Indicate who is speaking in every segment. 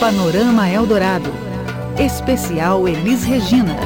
Speaker 1: Panorama Eldorado. Especial Elis Regina.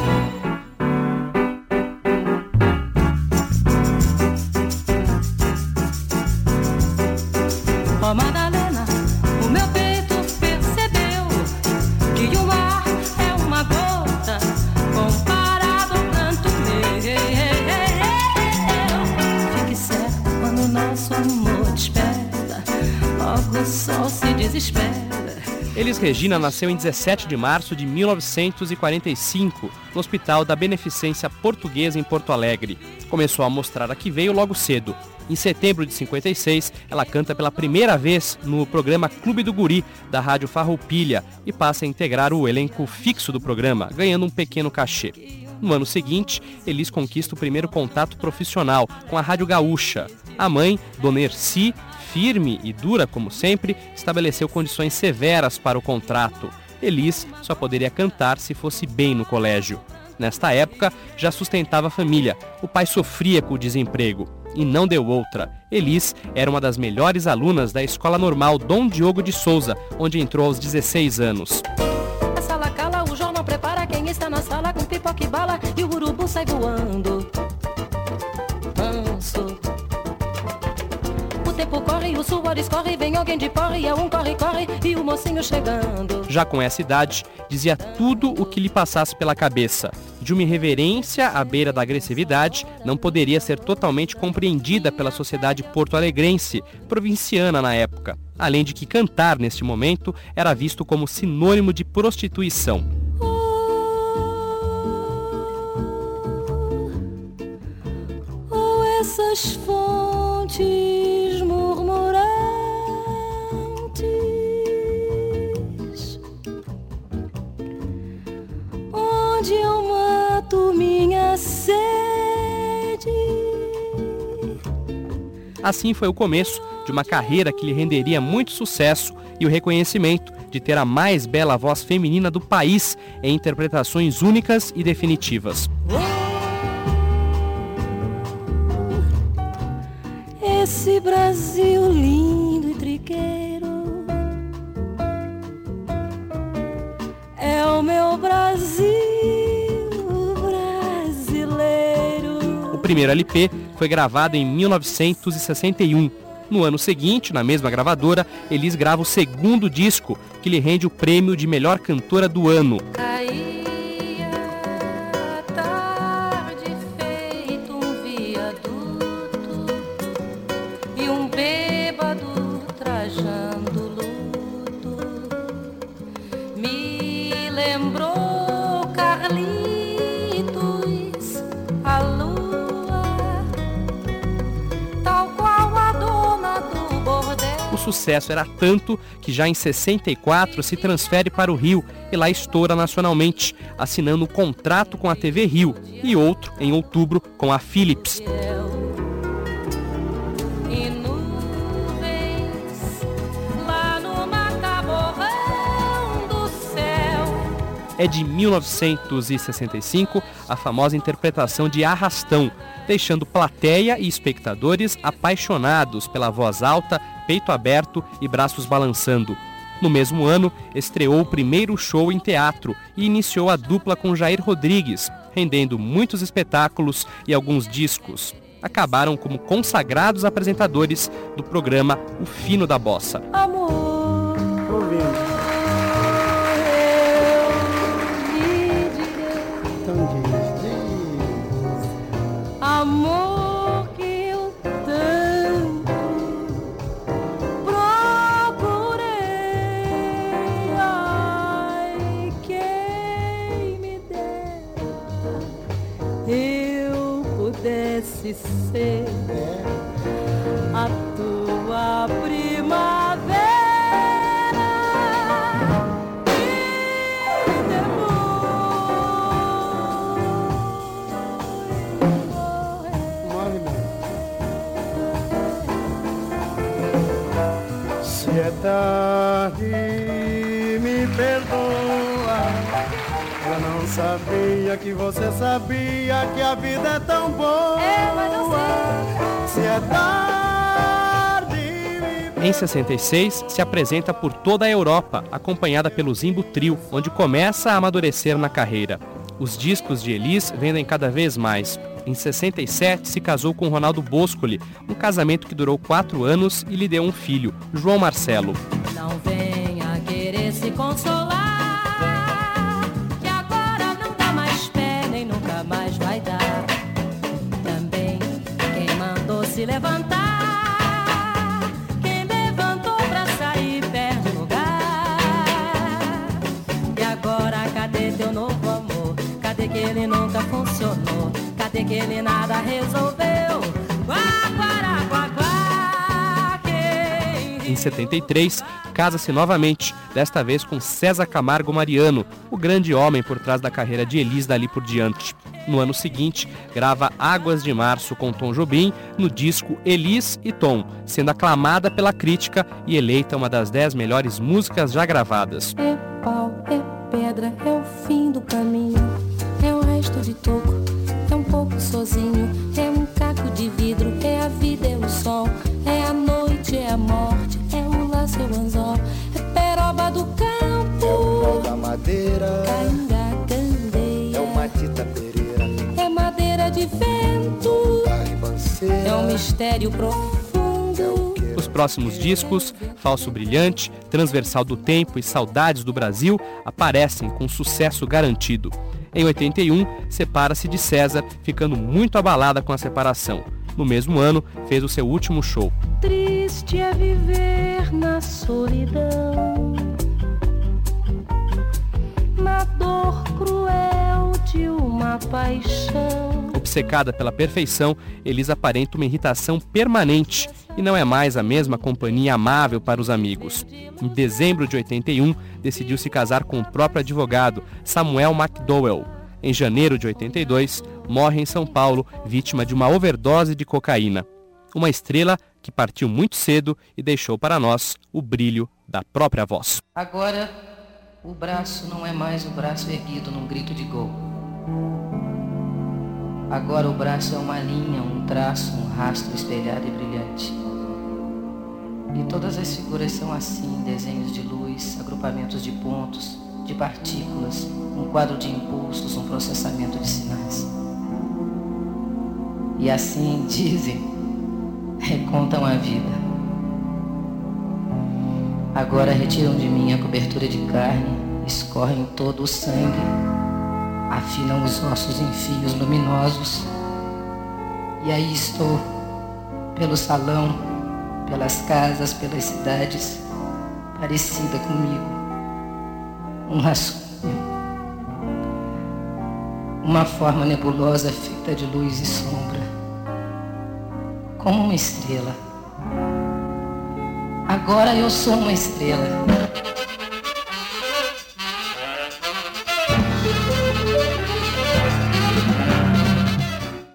Speaker 2: Elis Regina nasceu em 17 de março de 1945, no Hospital da Beneficência Portuguesa em Porto Alegre. Começou a mostrar a que veio logo cedo. Em setembro de 56, ela canta pela primeira vez no programa Clube do Guri, da Rádio Farroupilha, e passa a integrar o elenco fixo do programa, ganhando um pequeno cachê. No ano seguinte, Elis conquista o primeiro contato profissional com a Rádio Gaúcha. A mãe, Dona Erci, firme e dura como sempre, estabeleceu condições severas para o contrato. Elis só poderia cantar se fosse bem no colégio. Nesta época, já sustentava a família. O pai sofria com o desemprego e não deu outra. Elis era uma das melhores alunas da Escola Normal Dom Diogo de Souza, onde entrou aos 16 anos.
Speaker 3: A sala cala, o jornal prepara quem está na sala com pipoca e bala e o urubu sai voando. Corre, o suor escorre, vem alguém de porre, é um corre, corre e o mocinho chegando.
Speaker 2: Já com essa idade, dizia tudo o que lhe passasse pela cabeça. De uma irreverência à beira da agressividade, não poderia ser totalmente compreendida pela sociedade porto-alegrense, provinciana na época. Além de que cantar neste momento era visto como sinônimo de prostituição.
Speaker 3: Oh, essas
Speaker 2: Assim foi o começo de uma carreira que lhe renderia muito sucesso e o reconhecimento de ter a mais bela voz feminina do país em interpretações únicas e definitivas.
Speaker 3: Esse Brasil lindo e
Speaker 2: primeiro LP foi gravado em 1961. No ano seguinte, na mesma gravadora, Elis grava o segundo disco, que lhe rende o prêmio de melhor cantora do ano.
Speaker 3: Caía tarde feito um viaduto
Speaker 2: sucesso era tanto que já em 64 se transfere para o Rio e lá estoura nacionalmente, assinando um contrato com a TV Rio e outro em outubro com a Philips. É de 1965 a famosa interpretação de Arrastão, deixando plateia e espectadores apaixonados pela voz alta, peito aberto e braços balançando. No mesmo ano, estreou o primeiro show em teatro e iniciou a dupla com Jair Rodrigues, rendendo muitos espetáculos e alguns discos. Acabaram como consagrados apresentadores do programa O Fino da Bossa.
Speaker 3: Amor,
Speaker 4: Se é tarde, me perdoa. Eu não sabia que você sabia que a vida é tão boa.
Speaker 3: É, mas eu sei.
Speaker 4: Se é tarde, me
Speaker 2: Em 66, se apresenta por toda a Europa, acompanhada pelo Zimbo Trio, onde começa a amadurecer na carreira. Os discos de Elis vendem cada vez mais. Em 67, se casou com Ronaldo Boscoli, um casamento que durou quatro anos e lhe deu um filho, João Marcelo.
Speaker 3: Não venha querer se consolar, levantar, que ele nada resolveu? Quá, quá, quá, quá, quem
Speaker 2: Em 73, casa-se novamente, desta vez com César Camargo Mariano, o grande homem por trás da carreira de Elis dali por diante. No ano seguinte, grava Águas de Março com Tom Jobim no disco Elis e Tom, sendo aclamada pela crítica e eleita uma das dez melhores músicas já gravadas.
Speaker 3: É pau, é pedra, é o fim do caminho. É o resto de toco, é um pouco sozinho. É um caco de vidro, é a vida, é o sol. É a noite, é a morte, é o laço, é o anzol. É peroba do
Speaker 4: É o pau
Speaker 3: campo,
Speaker 4: da madeira,
Speaker 3: cainga, candeia.
Speaker 4: é o Matita Pereira,
Speaker 3: É madeira de vento, é um mistério profundo.
Speaker 2: Os próximos discos, Falso Brilhante, Transversal do Tempo e Saudades do Brasil, aparecem com sucesso garantido. Em 81, separa-se de César, ficando muito abalada com a separação. No mesmo ano, fez o seu último show.
Speaker 3: Triste é viver na solidão, na dor cruel de uma paixão.
Speaker 2: Obcecada pela perfeição, Elisa aparenta uma irritação permanente e não é mais a mesma companhia amável para os amigos. Em dezembro de 81, decidiu se casar com o próprio advogado, Samuel McDowell. Em janeiro de 82, morre em São Paulo, vítima de uma overdose de cocaína. Uma estrela que partiu muito cedo e deixou para nós o brilho da própria voz.
Speaker 5: Agora, o braço não é mais o braço erguido num grito de gol. Agora o braço é uma linha, um traço, um rastro espelhado e brilhante. E todas as figuras são assim, desenhos de luz, agrupamentos de pontos, de partículas, um quadro de impulsos, um processamento de sinais. E assim dizem, recontam a vida. Agora retiram de mim a cobertura de carne, escorrem todo o sangue, afinam os ossos em fios luminosos. E aí estou, pelo salão, pelas casas, pelas cidades, parecida comigo. Um rascunho. Uma forma nebulosa feita de luz e sombra. Como uma estrela. Agora eu sou uma estrela.